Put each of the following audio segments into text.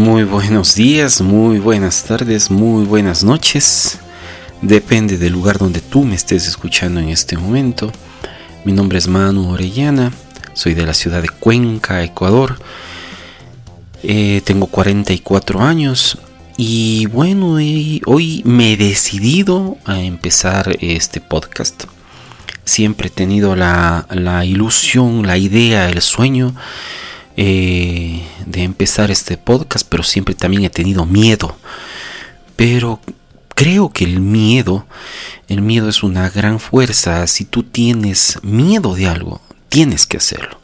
Muy buenos días, muy buenas tardes, muy buenas noches. Depende del lugar donde tú me estés escuchando en este momento. Mi nombre es Manu Orellana, soy de la ciudad de Cuenca, Ecuador. Eh, tengo 44 años y bueno, hoy me he decidido a empezar este podcast. Siempre he tenido la ilusión, la idea, el sueño eh, de empezar este podcast, pero siempre también he tenido miedo. Pero creo que el miedo, el miedo es una gran fuerza. Si tú tienes miedo de algo, tienes que hacerlo.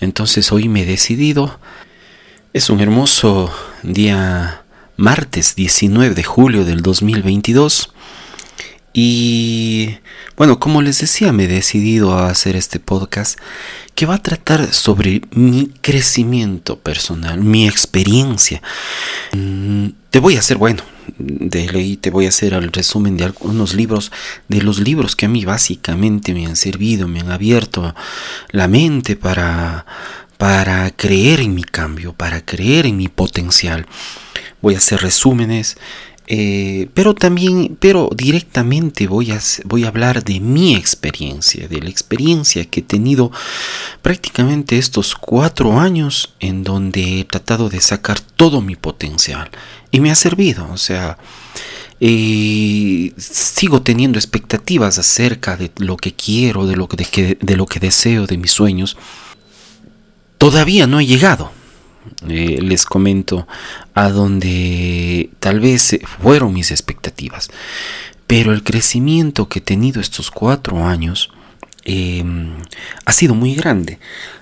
Entonces hoy me he decidido. Es un hermoso día martes 19 de julio del 2022. Y bueno, como les decía, me he decidido a hacer este podcast que va a tratar sobre mi crecimiento personal, mi experiencia. Mm, te voy a hacer, bueno, de ley te voy a hacer el resumen de algunos libros, de los libros que a mí básicamente me han servido, me han abierto la mente para, para creer en mi cambio, para creer en mi potencial. Voy a hacer resúmenes eh, pero también, pero directamente voy a, voy a hablar de mi experiencia, de la experiencia que he tenido prácticamente estos cuatro años en donde he tratado de sacar todo mi potencial y me ha servido, o sea, eh, sigo teniendo expectativas acerca de lo que quiero, de lo que, de lo que deseo, de mis sueños. Todavía no he llegado, eh, les comento a donde tal vez fueron mis expectativas. Pero el crecimiento que he tenido estos cuatro años em, ha sido muy grande,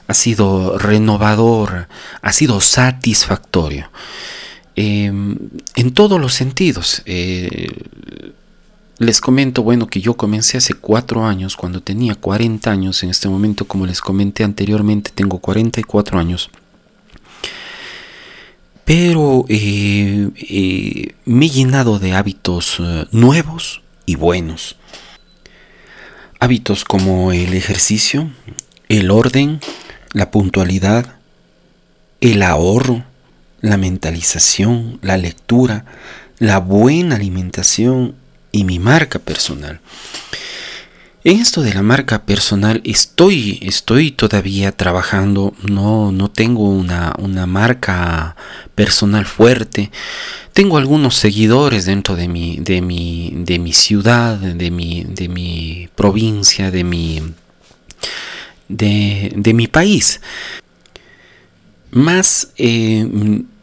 ha sido renovador, ha sido satisfactorio. Em, en todos los sentidos. Eh, les comento, bueno, que yo comencé hace cuatro años, cuando tenía 40 años, en este momento, como les comenté anteriormente, tengo 44 años pero eh, eh, me he llenado de hábitos eh, nuevos y buenos. Hábitos como el ejercicio, el orden, la puntualidad, el ahorro, la mentalización, la lectura, la buena alimentación y mi marca personal. En esto de la marca personal estoy, estoy todavía trabajando, no, no tengo una, una marca personal fuerte. Tengo algunos seguidores dentro de mi, de mi, de mi ciudad, de mi, de mi provincia, de mi, de, de mi país. Más eh,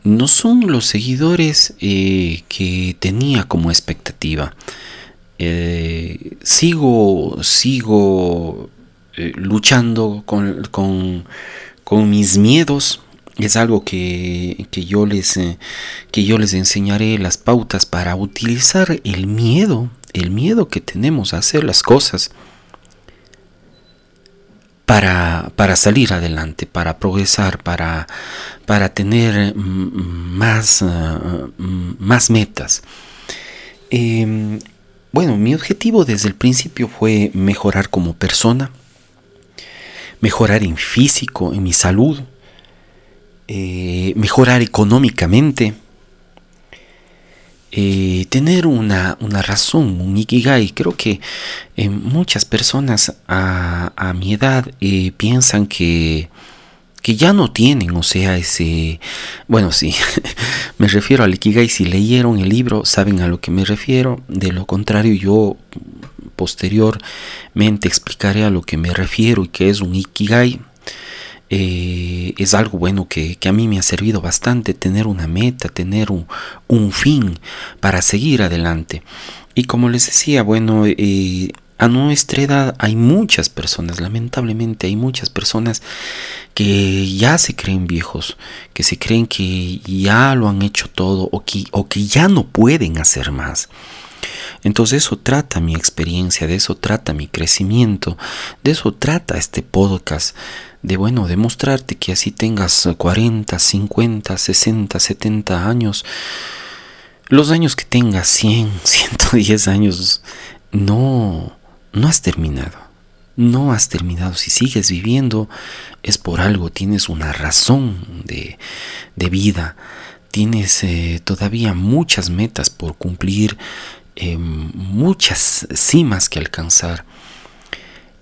no son los seguidores eh, que tenía como expectativa. Eh, sigo, sigo eh, luchando con, con, mis miedos. Es algo que, que yo les, eh, que yo les enseñaré las pautas para utilizar el miedo, el miedo que tenemos a hacer las cosas para, para, salir adelante, para progresar, para, para tener más, más metas. Em, bueno, mi objetivo desde el principio fue mejorar como persona, mejorar en físico, en mi salud, eh, mejorar económicamente, eh, tener una, razón, un ikigai. Creo que eh, muchas personas a, mi edad piensan que que ya no tienen, o sea, ese, bueno, sí, me refiero al Ikigai, si leyeron el libro saben a lo que me refiero, de lo contrario yo posteriormente explicaré a lo que me refiero y que es un Ikigai. Eh, es algo bueno que, a mí me ha servido bastante tener una meta, tener un, un fin para seguir adelante. Y como les decía, bueno, eh, a nuestra edad hay muchas personas, lamentablemente hay muchas personas que ya se creen viejos, que se creen que ya lo han hecho todo o que, o que ya no pueden hacer más. Entonces eso trata mi experiencia, de eso trata mi crecimiento, de eso trata este podcast, de bueno, demostrarte que así tengas 40, 50, 60, 70 años, los años que tengas, 100, 110 años, no, no has terminado. No has terminado. Si sigues viviendo es por algo, tienes una razón de, de vida, tienes eh, todavía muchas metas por cumplir, em, muchas cimas que alcanzar.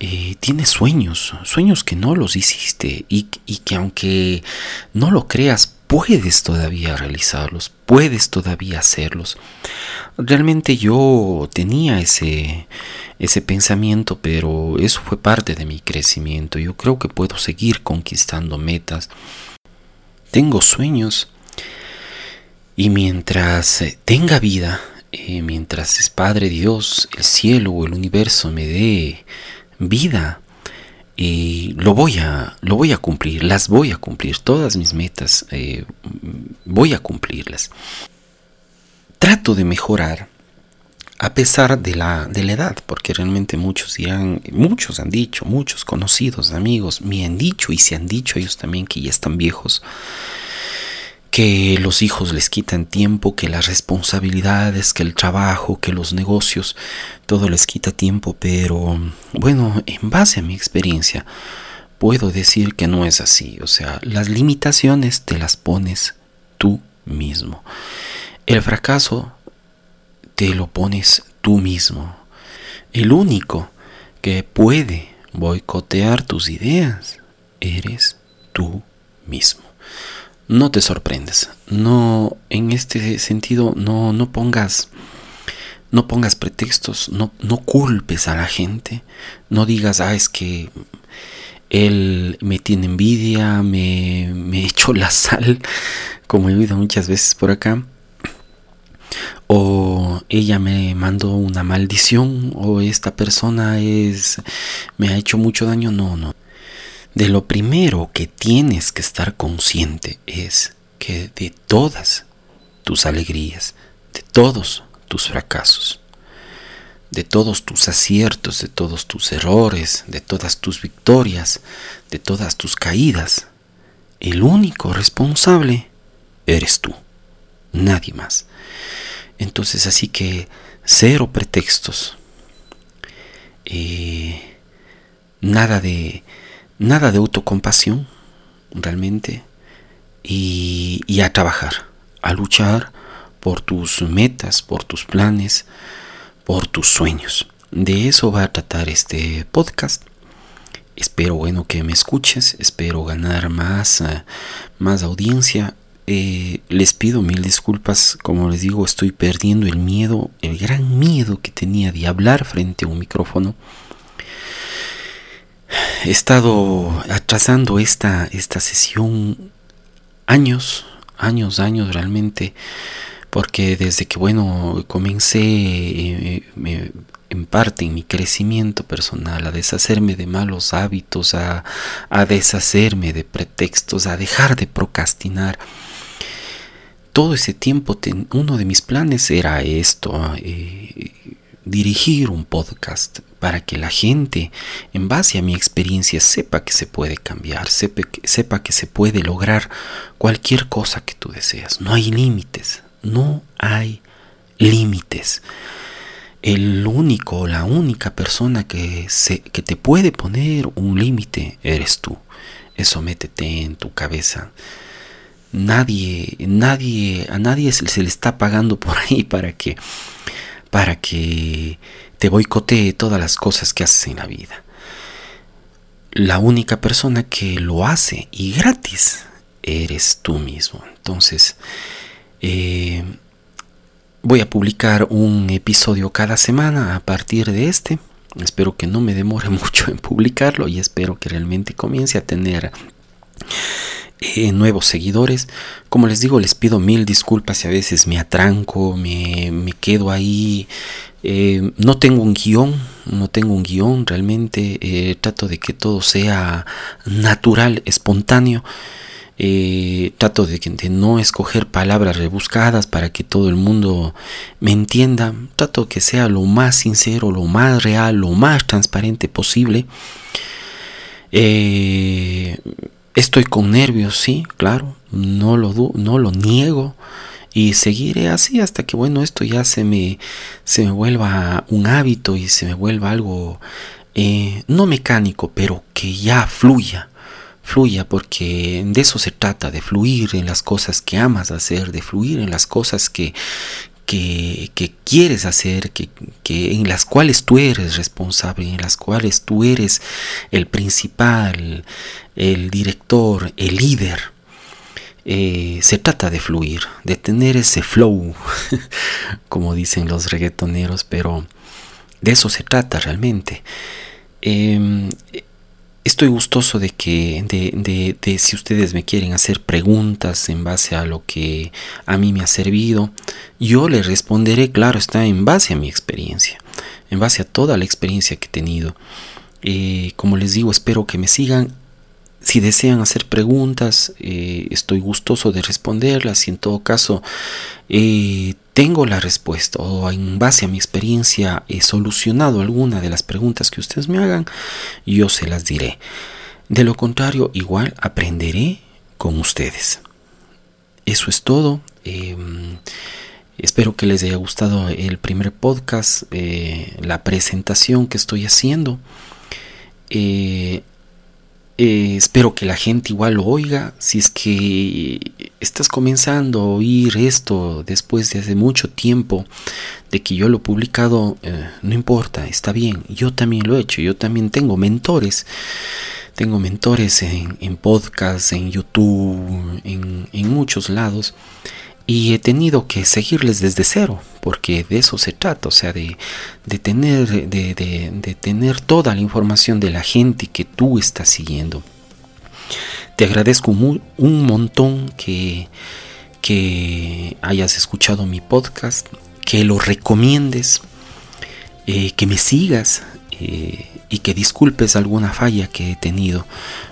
Eh, tienes sueños, sueños que no los hiciste y, y, que aunque no lo creas, puedes todavía realizarlos, puedes todavía hacerlos. Realmente yo tenía ese, ese pensamiento, pero eso fue parte de mi crecimiento. Yo creo que puedo seguir conquistando metas. Tengo sueños y mientras eh, tenga vida, eh, mientras es Padre Dios, el cielo o el universo me dé vida, y lo voy a lo voy a cumplir las voy a cumplir todas mis metas eh, voy a cumplirlas trato de mejorar a pesar de la, de la edad, porque realmente muchos dirán, muchos han dicho, muchos conocidos, amigos, me han dicho y se han dicho ellos también que ya están viejos, que los hijos les quitan tiempo, que las responsabilidades, que el trabajo, que los negocios, todo les quita tiempo, pero bueno, en base a mi experiencia, puedo decir que no es así, o sea, las limitaciones te las pones tú mismo. El fracaso te lo pones tú mismo. El único que puede boicotear tus ideas eres tú mismo. No te sorprendas. No, en este sentido, no, no pongas, no pongas pretextos, no, no culpes a la gente, no digas, ah, es que él me tiene envidia, me, me echó la sal, como he oído muchas veces por acá o ella me mandó una maldición o esta persona es me ha hecho mucho daño. No no. De lo primero que tienes que estar consciente es que de todas tus alegrías de todos tus fracasos de todos tus aciertos de todos tus errores de todas tus victorias de todas tus caídas el único responsable eres tú nadie más entonces así que cero pretextos. Eh, nada de nada de autocompasión realmente y, y, a trabajar, a luchar por tus metas, por tus planes, por tus sueños. De eso va a tratar este podcast. Espero bueno que me escuches, espero ganar más, uh, más audiencia eh, les pido mil disculpas, como les digo, estoy perdiendo el miedo, el gran miedo que tenía de hablar frente a un micrófono. He estado atrasando esta, esta sesión años, años, años realmente, porque desde que, bueno, comencé eh, en parte en mi crecimiento personal, a deshacerme de malos hábitos, a, a deshacerme de pretextos, a dejar de procrastinar, todo ese tiempo uno de mis planes era esto, eh, dirigir un podcast para que la gente, en base a mi experiencia, sepa que se puede cambiar, sepa, que se puede lograr cualquier cosa que tú deseas. No hay límites, no hay límites. El único, la única persona que, que te puede poner un límite eres tú. Eso métete en tu cabeza nadie, nadie, a nadie se, le está pagando por ahí para que, para que te boicotee todas las cosas que haces en la vida. La única persona que lo hace y gratis eres tú mismo. Entonces, eh, voy a publicar un episodio cada semana a partir de este. Espero que no me demore mucho en publicarlo y espero que realmente comience a tener eh, nuevos seguidores. Como les digo, les pido mil disculpas si a veces me atranco, me, quedo ahí. Eh, no tengo un guion, no tengo un guion, realmente eh, trato de que todo sea natural, espontáneo. trato de, de, no escoger palabras rebuscadas para que todo el mundo me entienda. Trato que sea lo más sincero, lo más real, lo más transparente posible. Estoy con nervios, sí, claro, no lo, no lo niego. Y seguiré así hasta que bueno esto ya se me se me vuelva un hábito y se me vuelva algo eh, no mecánico pero que ya fluya fluya porque de eso se trata, de fluir en las cosas que amas hacer, de fluir en las cosas que, que, quieres hacer, que, en las cuales tú eres responsable, en las cuales tú eres el principal, el director, el líder. Eh, se trata de fluir, de tener ese flow, como dicen los reggaetoneros, pero de eso se trata realmente. Em, estoy gustoso de que de, de, si ustedes me quieren hacer preguntas en base a lo que a mí me ha servido yo les responderé claro está en base a mi experiencia en base a toda la experiencia que he tenido. Eh, como les digo espero que me sigan si desean hacer preguntas, eh, estoy gustoso de responderlas y en todo caso eh, tengo la respuesta o en base a mi experiencia he solucionado alguna de las preguntas que ustedes me hagan, yo se las diré. De lo contrario, igual aprenderé con ustedes. Eso es todo. Em, espero que les haya gustado el primer podcast, eh, la presentación que estoy haciendo. Espero que la gente igual lo oiga. Si es que estás comenzando a oír esto después de hace mucho tiempo de que yo lo he publicado, eh, no importa, está bien. Yo también lo he hecho. Yo también tengo mentores. Tengo mentores en, en podcast, en YouTube, en, en muchos lados y he tenido que seguirles desde cero porque de eso se trata o sea de, tener de, tener toda la información de la gente que tú estás siguiendo. Te agradezco un, montón que que hayas escuchado mi podcast que lo recomiendes eh, que me sigas eh, y que disculpes alguna falla que he tenido.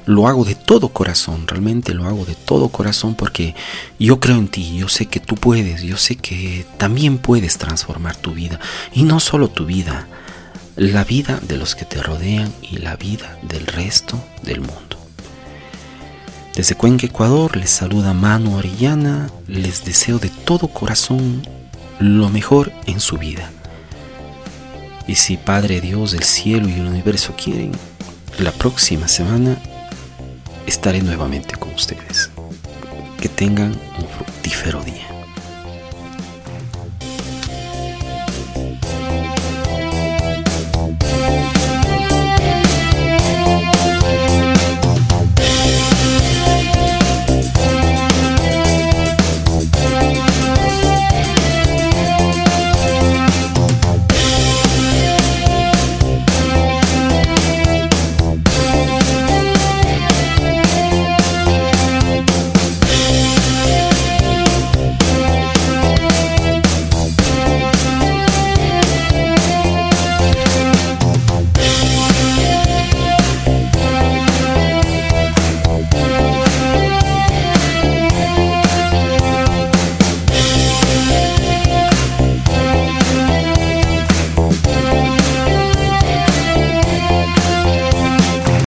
Lo hago de todo corazón, realmente lo hago de todo corazón porque yo creo en ti, yo sé que tú puedes, yo sé que también puedes transformar tu vida y no solo tu vida, la vida de los que te rodean y la vida del resto del mundo. Desde Cuenca, Ecuador, les saluda Manu Orellana, les deseo de todo corazón lo mejor en su vida. Y si Padre Dios del cielo y el universo quieren, la próxima semana estaré nuevamente con ustedes. Que tengan un fructífero día.